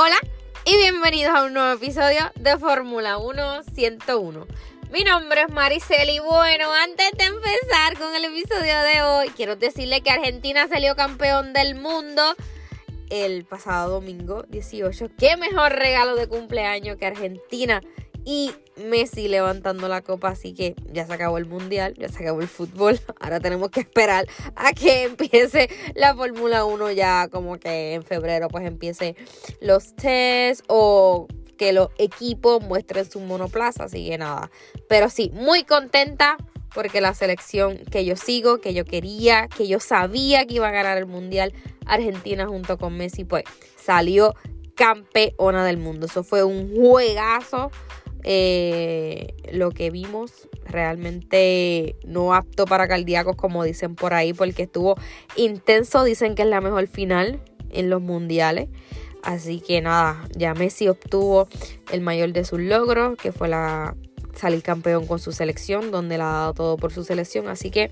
Hola y bienvenidos a un nuevo episodio de Fórmula 1 101. Mi nombre es Maricel y bueno, antes de empezar con el episodio de hoy, quiero decirle que Argentina salió campeón del mundo el pasado domingo 18. ¿Qué mejor regalo de cumpleaños que Argentina y Messi levantando la copa, así que ya se acabó el mundial, ya se acabó el fútbol, ahora tenemos que esperar a que empiece la Fórmula 1 ya como que en febrero pues empiece los tests o que los equipos muestren su monoplaza, así que nada, pero sí, muy contenta porque la selección que yo sigo, que yo quería, que yo sabía que iba a ganar el mundial, Argentina junto con Messi, pues salió campeona del mundo. Eso fue un juegazo eh, lo que vimos realmente no apto para cardíacos como dicen por ahí porque estuvo intenso dicen que es la mejor final en los mundiales. Así que nada ya Messi obtuvo el mayor de sus logros que fue la salir campeón con su selección donde le ha dado todo por su selección. Así que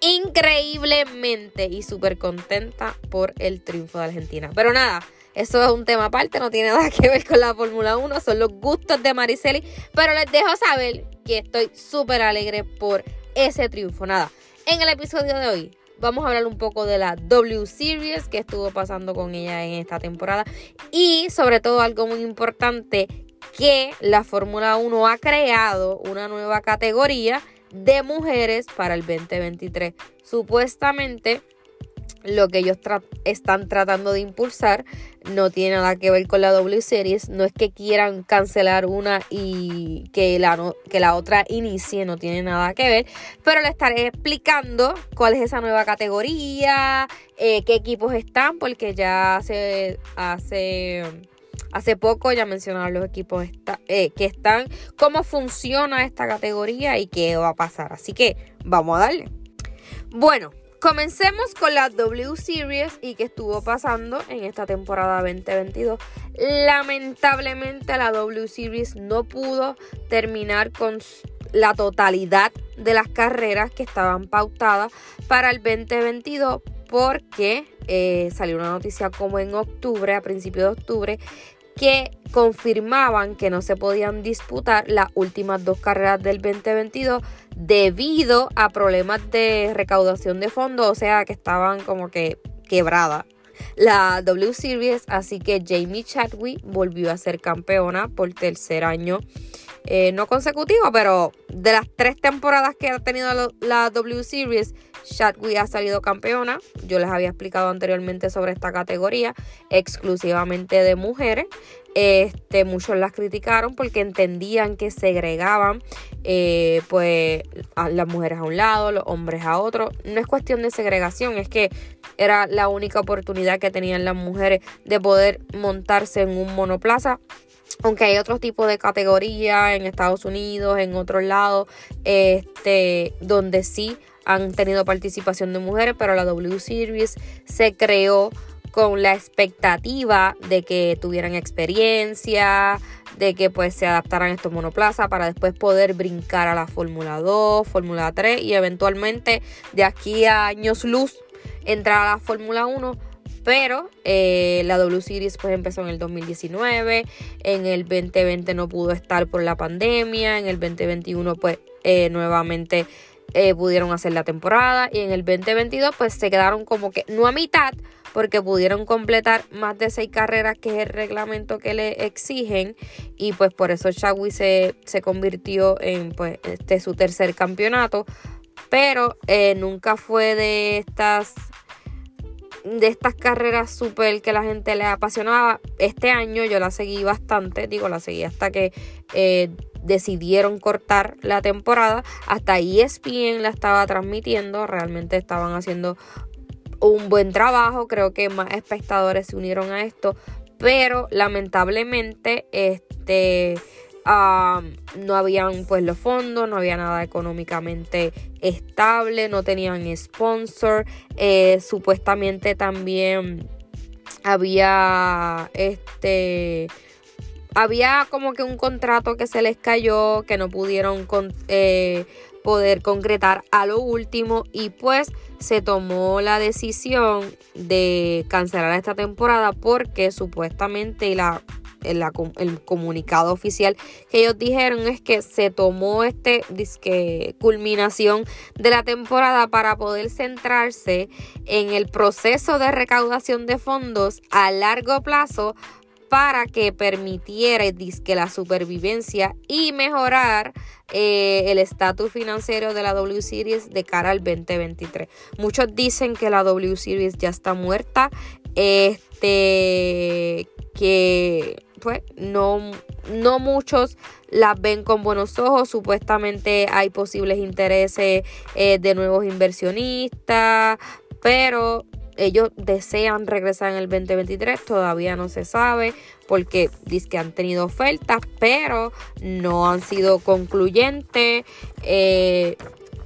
increíblemente y súper contenta por el triunfo de Argentina. Pero nada eso es un tema aparte, no tiene nada que ver con la Fórmula 1, son los gustos de Mariceli, pero les dejo saber que estoy súper alegre por ese triunfo. Nada, en el episodio de hoy vamos a hablar un poco de la W Series que estuvo pasando con ella en esta temporada y sobre todo algo muy importante que la Fórmula 1 ha creado una nueva categoría de mujeres para el 2023. Supuestamente lo que ellos están tratando de impulsar no tiene nada que ver con la W Series. No es que quieran cancelar una y que la, que la otra inicie, no tiene nada que ver. Pero le estaré explicando cuál es esa nueva categoría, eh, qué equipos están, porque ya hace, hace, hace poco ya mencionaron los equipos eh, que están, cómo funciona esta categoría y qué va a pasar. Así que vamos a darle. Bueno, Comencemos con la W Series y que estuvo pasando en esta temporada 2022. Lamentablemente la W Series no pudo terminar con la totalidad de las carreras que estaban pautadas para el 2022 porque eh, salió una noticia como en octubre, a principios de octubre, que confirmaban que no se podían disputar las últimas dos carreras del 2022 debido a problemas de recaudación de fondos, o sea que estaban como que quebradas. La W Series, así que Jamie Chadwick volvió a ser campeona por tercer año eh, no consecutivo, pero de las tres temporadas que ha tenido la, W Series, Chadwick ha salido campeona. Yo les había explicado anteriormente sobre esta categoría, exclusivamente de mujeres. Este, muchos las criticaron porque entendían que segregaban eh, pues las mujeres a un lado, los hombres a otro. No es cuestión de segregación, es que era la única oportunidad que tenían las mujeres de poder montarse en un monoplaza aunque hay otro tipo de categoría en Estados Unidos, en otros lados, este, donde sí han tenido participación de mujeres, pero la W Series se creó con la expectativa de que tuvieran experiencia, de que pues se adaptaran a estos monoplazas para después poder brincar a la Fórmula 2, Fórmula 3 y eventualmente de aquí a años luz entrar a la Fórmula 1 pero eh, la W Series pues empezó en el 2019, en el 2020 no pudo estar por la pandemia, en el 2021 pues eh, nuevamente eh, pudieron hacer la temporada y en el 2022 pues se quedaron como que no a mitad porque pudieron completar más de seis carreras que es el reglamento que le exigen y pues por eso Chagui se, se convirtió en pues este su tercer campeonato. Pero nunca fue de estas de estas carreras súper que la gente le apasionaba. Este año yo la seguí bastante, digo, la seguí hasta que eh, decidieron cortar la temporada. Hasta ESPN la estaba transmitiendo, realmente estaban haciendo un buen trabajo, creo que más espectadores se unieron a esto, pero lamentablemente este no habían pues los fondos, no había nada económicamente estable, no tenían sponsor, eh, supuestamente también había este había como que un contrato que se les cayó, que no pudieron eh, poder concretar a lo último y pues se tomó la decisión de cancelar esta temporada porque supuestamente la el, comunicado oficial que ellos dijeron es que se tomó este disque culminación de la temporada para poder centrarse en el proceso de recaudación de fondos a largo plazo para que permitiera disque la supervivencia y mejorar eh, el estatus financiero de la W Series de cara al 2023. Muchos dicen que la W Series ya está muerta, este que pues no, no muchos las ven con buenos ojos. Supuestamente hay posibles intereses eh, de nuevos inversionistas, pero ellos desean regresar en el 2023, todavía no se sabe porque dice que han tenido ofertas, pero no han sido concluyentes. Eh,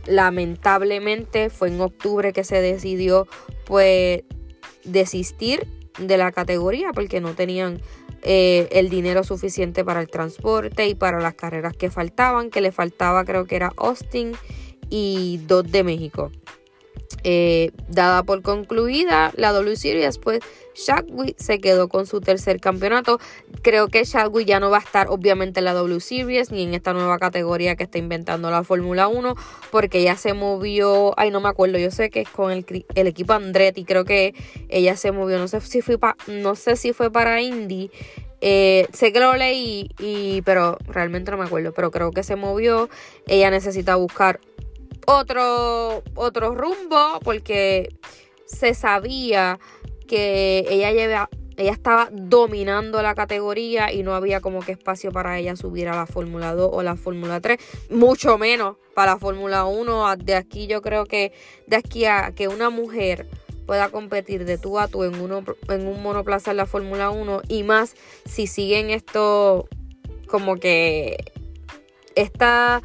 lamentablemente fue en octubre que se decidió pues desistir de la categoría porque no tenían eh, el dinero suficiente para el transporte y para las carreras que faltaban, que le faltaba creo que era Austin y dos de México. Eh, dada por concluida la W Series, pues Shadwick se quedó con su tercer campeonato. Creo que Shadwick ya no va a estar obviamente en la W Series ni en esta nueva categoría que está inventando la Fórmula 1 porque ya se movió, ay no me acuerdo, yo sé que es con el, equipo Andretti, creo que ella se movió, no sé si fue, no sé si fue para Indy eh, sé que lo leí, y, pero realmente no me acuerdo. Pero creo que se movió. Ella necesita buscar otro, otro rumbo porque se sabía que ella lleva, ella estaba dominando la categoría y no había como que espacio para ella subir a la Fórmula 2 o la Fórmula 3, mucho menos para la Fórmula 1. De aquí yo creo que de aquí a que una mujer pueda competir de tú a tú en, uno, en un monoplaza en la Fórmula 1 y más si siguen esto como que está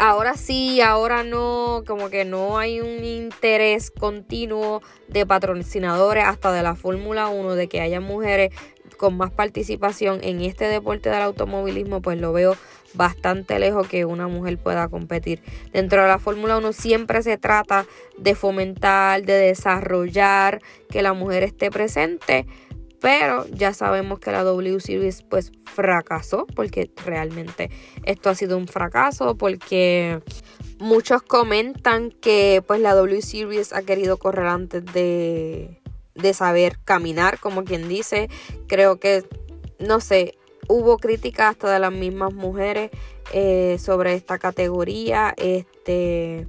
ahora sí, ahora no, como que no hay un interés continuo de patrocinadores hasta de la Fórmula 1 de que haya mujeres con más participación en este deporte del automovilismo, pues lo veo bastante lejos que una mujer pueda competir. Dentro de la Fórmula 1 siempre se trata de fomentar, de desarrollar que la mujer esté presente, pero ya sabemos que la W Series pues fracasó porque realmente esto ha sido un fracaso porque muchos comentan que pues la W Series ha querido correr antes de de saber caminar, como quien dice. Creo que, no sé, hubo críticas hasta de las mismas mujeres eh, sobre esta categoría. Este.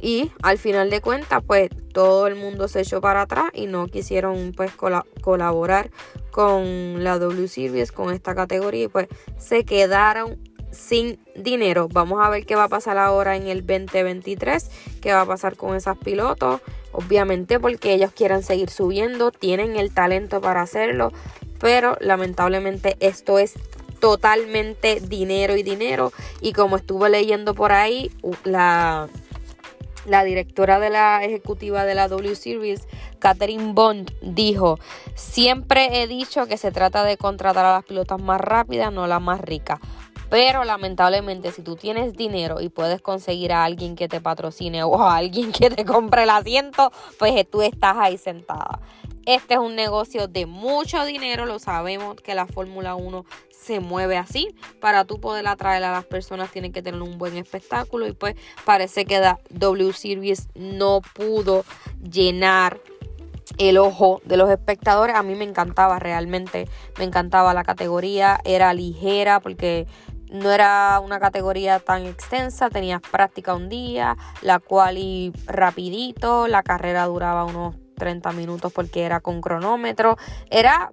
Y al final de cuentas, pues todo el mundo se echó para atrás y no quisieron pues colaborar con la W Series, con esta categoría y pues se quedaron sin dinero. Vamos a ver qué va a pasar ahora en el 2023, qué va a pasar con esas pilotos. Obviamente porque ellos quieren seguir subiendo, tienen el talento para hacerlo, pero lamentablemente esto es totalmente dinero y dinero. Y como estuve leyendo por ahí, la, la directora de la ejecutiva de la W Series, Catherine Bond, dijo, siempre he dicho que se trata de contratar a las pilotas más rápidas, no las más ricas. Pero lamentablemente si tú tienes dinero y puedes conseguir a alguien que te patrocine o a alguien que te compre el asiento, pues tú estás ahí sentada. Este es un negocio de mucho dinero, lo sabemos que la Fórmula 1 se mueve así. Para tú poder atraer a las personas tienen que tener un buen espectáculo y pues parece que la W Series no pudo llenar el ojo de los espectadores. A mí me encantaba realmente, me encantaba la categoría, era ligera porque no era una categoría tan extensa, tenías práctica un día, la cual y rapidito, la carrera duraba unos 30 minutos porque era con cronómetro, era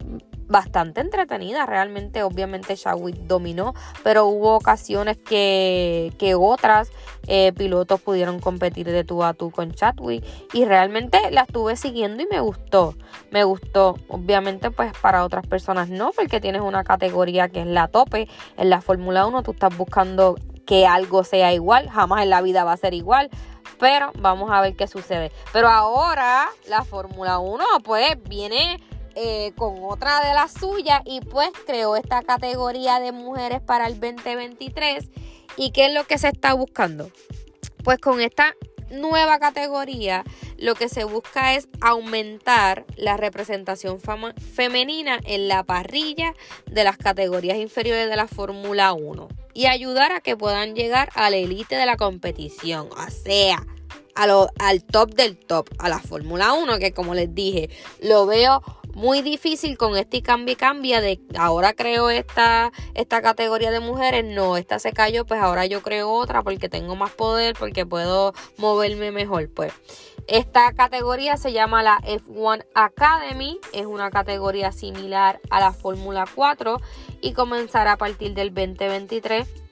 bastante entretenida. Realmente, obviamente, Chadwick dominó, pero hubo ocasiones que, que otras eh, pilotos pudieron competir de tú a tú con Chadwick. Y realmente la estuve siguiendo y me gustó. Me gustó. Obviamente, pues para otras personas no, porque tienes una categoría que es la tope. En la Fórmula 1 tú estás buscando que algo sea igual. Jamás en la vida va a ser igual. Pero vamos a ver qué sucede. Pero ahora la Fórmula 1 pues viene eh, con otra de las suyas y pues creó esta categoría de mujeres para el 2023. ¿Y qué es lo que se está buscando? Pues con esta nueva categoría lo que se busca es aumentar la representación femenina en la parrilla de las categorías inferiores de la Fórmula 1 y ayudar a que puedan llegar a la élite de la competición, o sea, al top del top, a la Fórmula 1, que como les dije, lo veo muy difícil con este cambio y cambia de ahora creo esta, esta categoría de mujeres, no, esta se cayó, pues ahora yo creo otra porque tengo más poder, porque puedo moverme mejor, pues. Esta categoría se llama la F1 Academy, es una categoría similar a la Fórmula 4 y comenzará a partir del 2023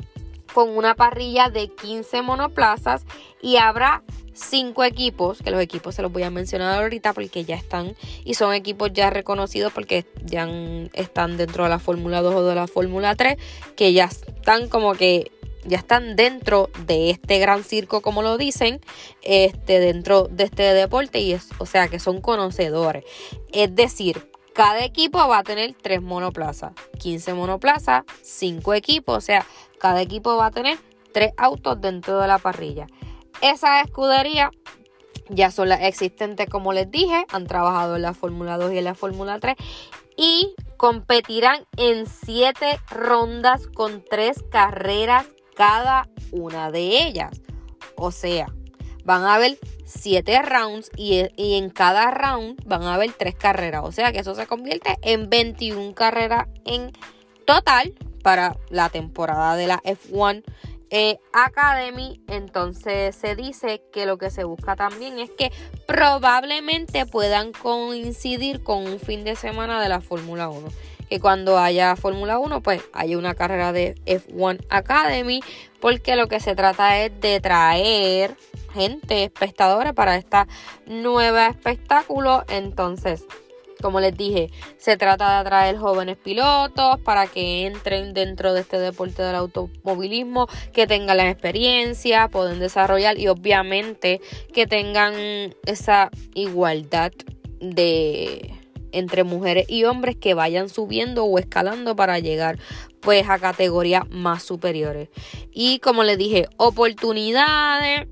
con una parrilla de 15 monoplazas y habrá cinco equipos, que los equipos se los voy a mencionar ahorita porque ya están y son equipos ya reconocidos porque ya están dentro de la Fórmula 2 o de la Fórmula 3, que ya están como que ya están dentro de este gran circo, como lo dicen, este, dentro de este deporte, y es, o sea que son conocedores. Es decir, cada equipo va a tener tres monoplazas, 15 monoplazas, cinco equipos, o sea, cada equipo va a tener tres autos dentro de la parrilla. Esa escudería ya son las existentes, como les dije, han trabajado en la Fórmula 2 y en la Fórmula 3 y competirán en siete rondas con tres carreras cada una de ellas. O sea, van a haber siete rounds y, en cada round van a haber tres carreras. O sea que eso se convierte en 21 carreras en total para la temporada de la F1 eh, Academy, entonces se dice que lo que se busca también es que probablemente puedan coincidir con un fin de semana de la Fórmula 1. Que cuando haya Fórmula 1, pues haya una carrera de F1 Academy, porque lo que se trata es de traer gente, espectadores para esta nueva espectáculo. Entonces, como les dije, se trata de atraer jóvenes pilotos para que entren dentro de este deporte del automovilismo, que tengan la experiencia, pueden desarrollar y obviamente que tengan esa igualdad de entre mujeres y hombres que vayan subiendo o escalando para llegar pues a categorías más superiores. Y como les dije, oportunidades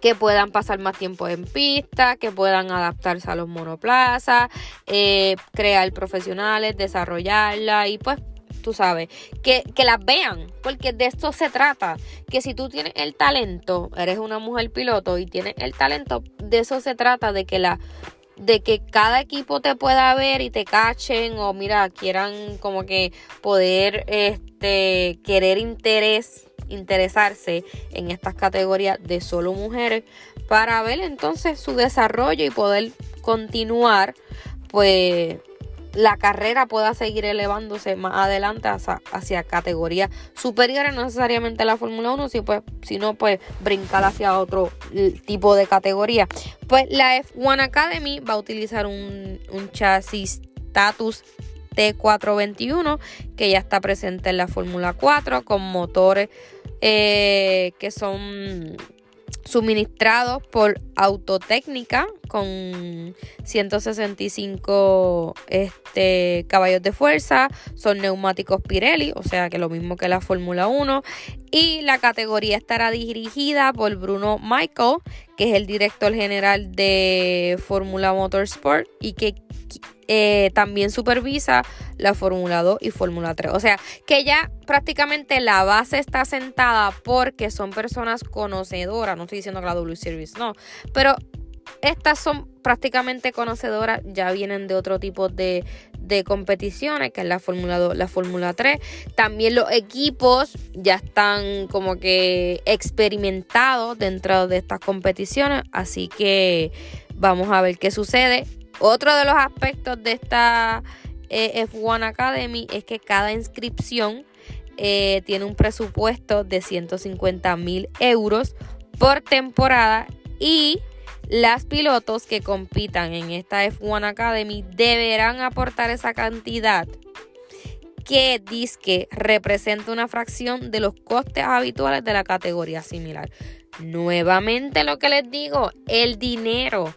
que puedan pasar más tiempo en pista, que puedan adaptarse a los monoplazas, eh, crear profesionales, desarrollarla y pues tú sabes, que, que las vean, porque de esto se trata, que si tú tienes el talento, eres una mujer piloto y tienes el talento, de eso se trata, de que la de que cada equipo te pueda ver y te cachen o mira, quieran como que poder este querer interés interesarse en estas categorías de solo mujeres para ver entonces su desarrollo y poder continuar pues la carrera pueda seguir elevándose más adelante hacia, categorías superiores, no necesariamente la Fórmula 1, sino pues, pues brincar hacia otro tipo de categoría. Pues la F1 Academy va a utilizar un, un chasis status T421 que ya está presente en la Fórmula 4 con motores eh, que son suministrados por Autotécnica con 165 este, caballos de fuerza, son neumáticos Pirelli, o sea que lo mismo que la Fórmula 1, y la categoría estará dirigida por Bruno Michael, que es el director general de Fórmula Motorsport y que eh, también supervisa la Fórmula 2 y Fórmula 3. O sea, que ya prácticamente la base está sentada porque son personas conocedoras. No estoy diciendo que la W Series no, pero estas son prácticamente conocedoras, ya vienen de otro tipo de, competiciones, que es la Fórmula 2, la Fórmula 3. También los equipos ya están como que experimentados dentro de estas competiciones, así que vamos a ver qué sucede. Otro de los aspectos de esta eh, F1 Academy es que cada inscripción eh, tiene un presupuesto de 150 mil euros por temporada y las pilotos que compitan en esta F1 Academy deberán aportar esa cantidad que que representa una fracción de los costes habituales de la categoría similar. Nuevamente lo que les digo, el dinero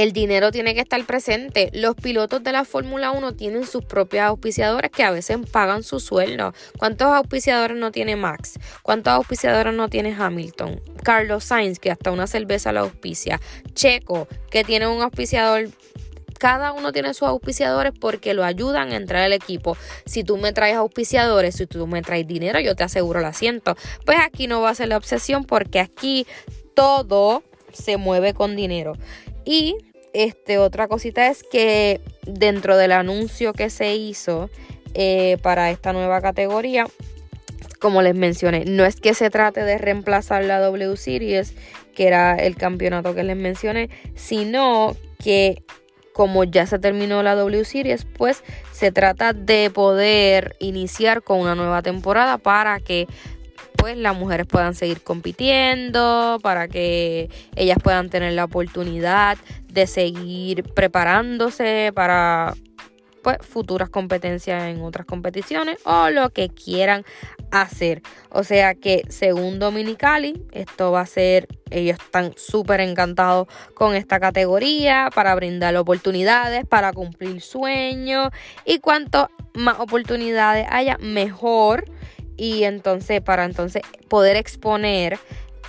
el dinero tiene que estar presente. Los pilotos de la Fórmula 1 tienen sus propios auspiciadores que a veces pagan su sueldo. ¿Cuántos auspiciadores no tiene Max? ¿Cuántos auspiciadores no tiene Hamilton? Carlos Sainz, que hasta una cerveza lo auspicia. Checo, que tiene un auspiciador cada uno tiene sus auspiciadores porque lo ayudan a entrar al equipo. Si tú me traes auspiciadores, si tú me traes dinero, yo te aseguro el asiento. Pues aquí no va a ser la obsesión porque aquí todo se mueve con dinero. Y este, otra cosita es que dentro del anuncio que se hizo eh, para esta nueva categoría, como les mencioné, no es que se trate de reemplazar la W Series, que era el campeonato que les mencioné, sino que como ya se terminó la W Series, pues se trata de poder iniciar con una nueva temporada para que pues las mujeres puedan seguir compitiendo, para que ellas puedan tener la oportunidad de seguir preparándose para pues, futuras competencias en otras competiciones o lo que quieran hacer. O sea que según Dominicali, esto va a ser, ellos están súper encantados con esta categoría para brindar oportunidades, para cumplir sueños y cuanto más oportunidades haya, mejor y entonces para entonces poder exponer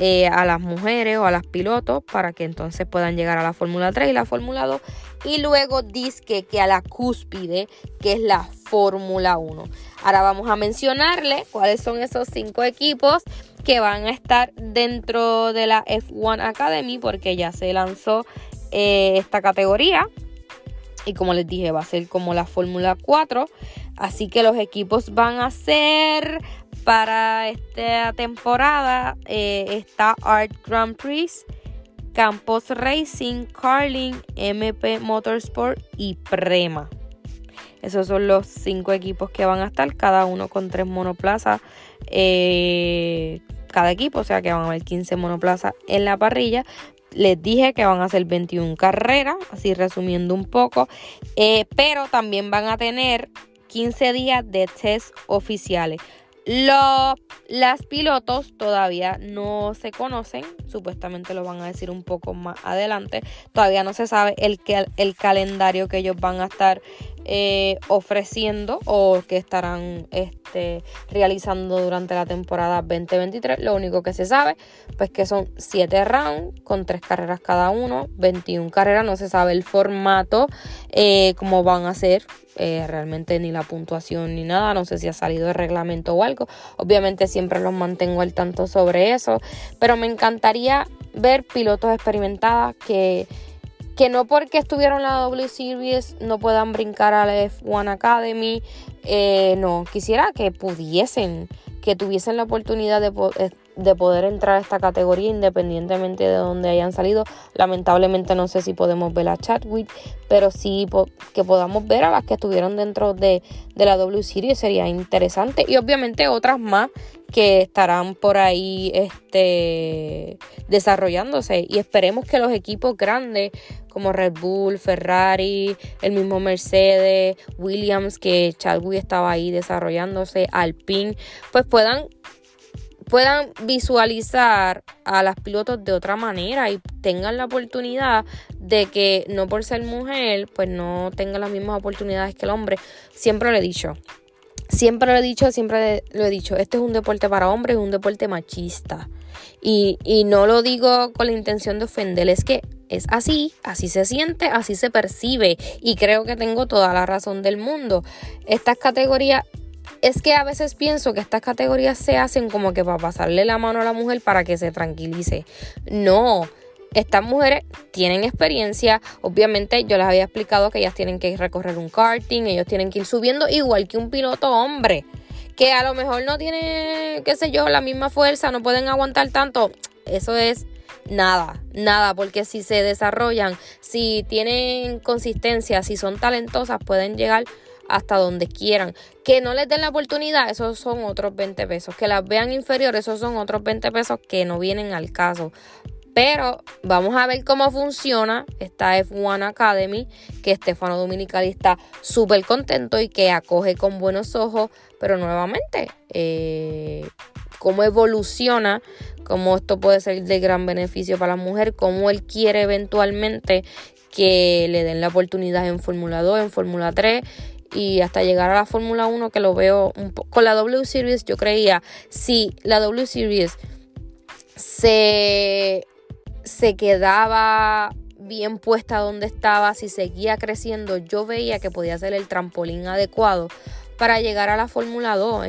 eh, a las mujeres o a las pilotos para que entonces puedan llegar a la Fórmula 3 y la Fórmula 2 y luego disque que a la cúspide que es la Fórmula 1. Ahora vamos a mencionarle cuáles son esos cinco equipos que van a estar dentro de la F1 Academy porque ya se lanzó eh, esta categoría. Y como les dije va a ser como la Fórmula 4 así que los equipos van a ser para esta temporada eh, está Art Grand Prix, Campos Racing, Carling, MP Motorsport y Prema. Esos son los cinco equipos que van a estar, cada uno con tres monoplazas eh, cada equipo, o sea que van a haber 15 monoplazas en la parrilla. Les dije que van a ser 21 carreras, así resumiendo un poco, eh, pero también van a tener 15 días de test oficiales. Los, las pilotos todavía no se conocen, supuestamente lo van a decir un poco más adelante. Todavía no se sabe el, el calendario que ellos van a estar eh, ofreciendo o que estarán realizando durante la temporada 2023. Lo único que se sabe, pues que son 7 rounds con 3 carreras cada uno, 21 carreras, no se sabe el formato, eh, cómo van a ser. Eh, realmente ni la puntuación ni nada, no sé si ha salido el reglamento o algo. Obviamente siempre los mantengo al tanto sobre eso, pero me encantaría ver pilotos experimentadas que que no porque estuvieron en la W Series no puedan brincar a la F1 Academy. Eh, no, quisiera que pudiesen, que tuviesen la oportunidad de, eh, de poder entrar a esta categoría independientemente de donde hayan salido. Lamentablemente no sé si podemos ver a Chadwick, pero sí que podamos ver a las que estuvieron dentro de, de la W Series sería interesante. Y obviamente otras más que estarán por ahí este, desarrollándose. Y esperemos que los equipos grandes como Red Bull, Ferrari, el mismo Mercedes, Williams, que Chadwick estaba ahí desarrollándose, Alpine, pues puedan puedan visualizar a las pilotos de otra manera y tengan la oportunidad de que no por ser mujer, pues no tengan las mismas oportunidades que el hombre. Siempre lo he dicho. Siempre lo he dicho, siempre lo he dicho, este es un deporte para hombres, es un deporte machista. Y, y no lo digo con la intención de ofender, es que es así, así se siente, así se percibe y creo que tengo toda la razón del mundo. Estas categorías es que a veces pienso que estas categorías se hacen como que para pasarle la mano a la mujer para que se tranquilice. No, estas mujeres tienen experiencia, obviamente yo les había explicado que ellas tienen que recorrer un karting, ellos tienen que ir subiendo igual que un piloto hombre, que a lo mejor no tiene, qué sé yo, la misma fuerza, no pueden aguantar tanto. Eso es nada, nada, porque si se desarrollan, si tienen consistencia, si son talentosas, pueden llegar hasta donde quieran. Que no les den la oportunidad, esos son otros 20 pesos. Que las vean inferiores, esos son otros 20 pesos que no vienen al caso. Pero vamos a ver cómo funciona esta F1 Academy, que Estefano Dominicali está súper contento y que acoge con buenos ojos. Pero nuevamente, eh, cómo evoluciona, cómo esto puede ser de gran beneficio para la mujer, cómo él quiere eventualmente que le den la oportunidad en Fórmula 2, en Fórmula 3 y hasta llegar a la Fórmula 1 que lo veo un con la W Series yo creía si la W Series se se quedaba bien puesta donde estaba, si seguía creciendo, yo veía que podía ser el trampolín adecuado para llegar a la Fórmula 2.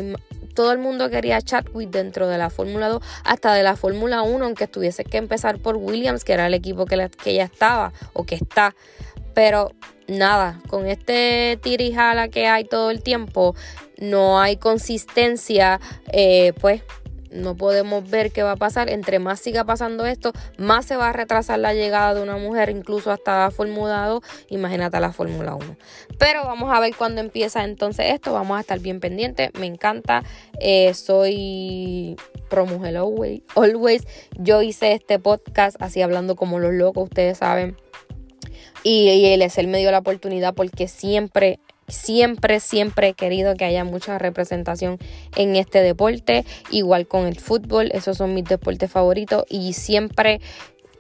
Todo el mundo quería Chadwick dentro de la Fórmula 2, hasta de la Fórmula 1, aunque tuviese que empezar por Williams, que era el equipo que, que ya estaba o que está. Pero nada, con este tirijala que hay todo el tiempo, no hay consistencia, eh, pues no podemos ver qué va a pasar. Entre más siga pasando esto, más se va a retrasar la llegada de una mujer, incluso hasta la Fórmula 2, imagínate la Fórmula 1. Pero vamos a ver cuándo empieza entonces esto, vamos a estar bien pendientes, me encanta, eh, soy pro mujer always. Yo hice este podcast así hablando como los locos, ustedes saben. Y, y el me dio la oportunidad porque siempre Siempre, siempre he querido que haya mucha representación en este deporte, igual con el fútbol, esos son mis deportes favoritos y siempre,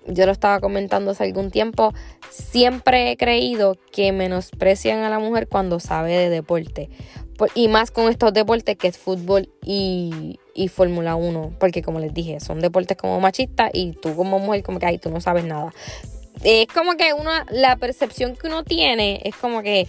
yo lo estaba comentando hace algún tiempo, siempre he creído que menosprecian a la mujer cuando sabe de deporte. Y más con estos deportes que es fútbol y, y Fórmula 1. Porque como les dije, son deportes como machistas y tú como mujer como que, ay, tú no sabes nada. Es como que uno, la percepción que uno tiene es como que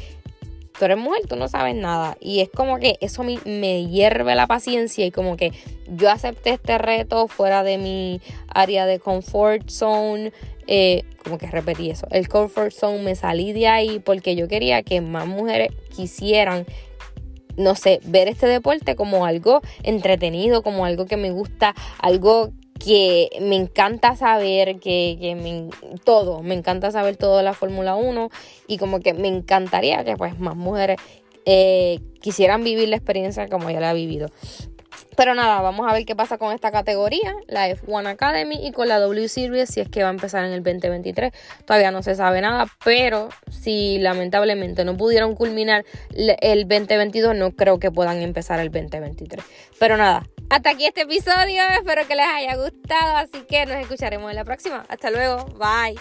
tú eres mujer, tú no sabes nada. Y es como que eso me, me hierve la paciencia y como que yo acepté este reto fuera de mi área de comfort zone. Eh, como que repetí eso. El comfort zone me salí de ahí porque yo quería que más mujeres quisieran no sé, ver este deporte como algo entretenido, como algo que me gusta, algo que me encanta saber, que, que todo, me encanta saber todo de la Fórmula 1 y como que me encantaría que pues más mujeres eh, quisieran vivir la experiencia como ya la he vivido. Pero nada, vamos a ver qué pasa con esta categoría, la F1 Academy y con la W Series, si es que va a empezar en el 2023. Todavía no se sabe nada, pero si lamentablemente no pudieron culminar el 2022, no creo que puedan empezar el 2023. Pero nada, hasta aquí este episodio, espero que les haya gustado, así que nos escucharemos en la próxima. Hasta luego, bye.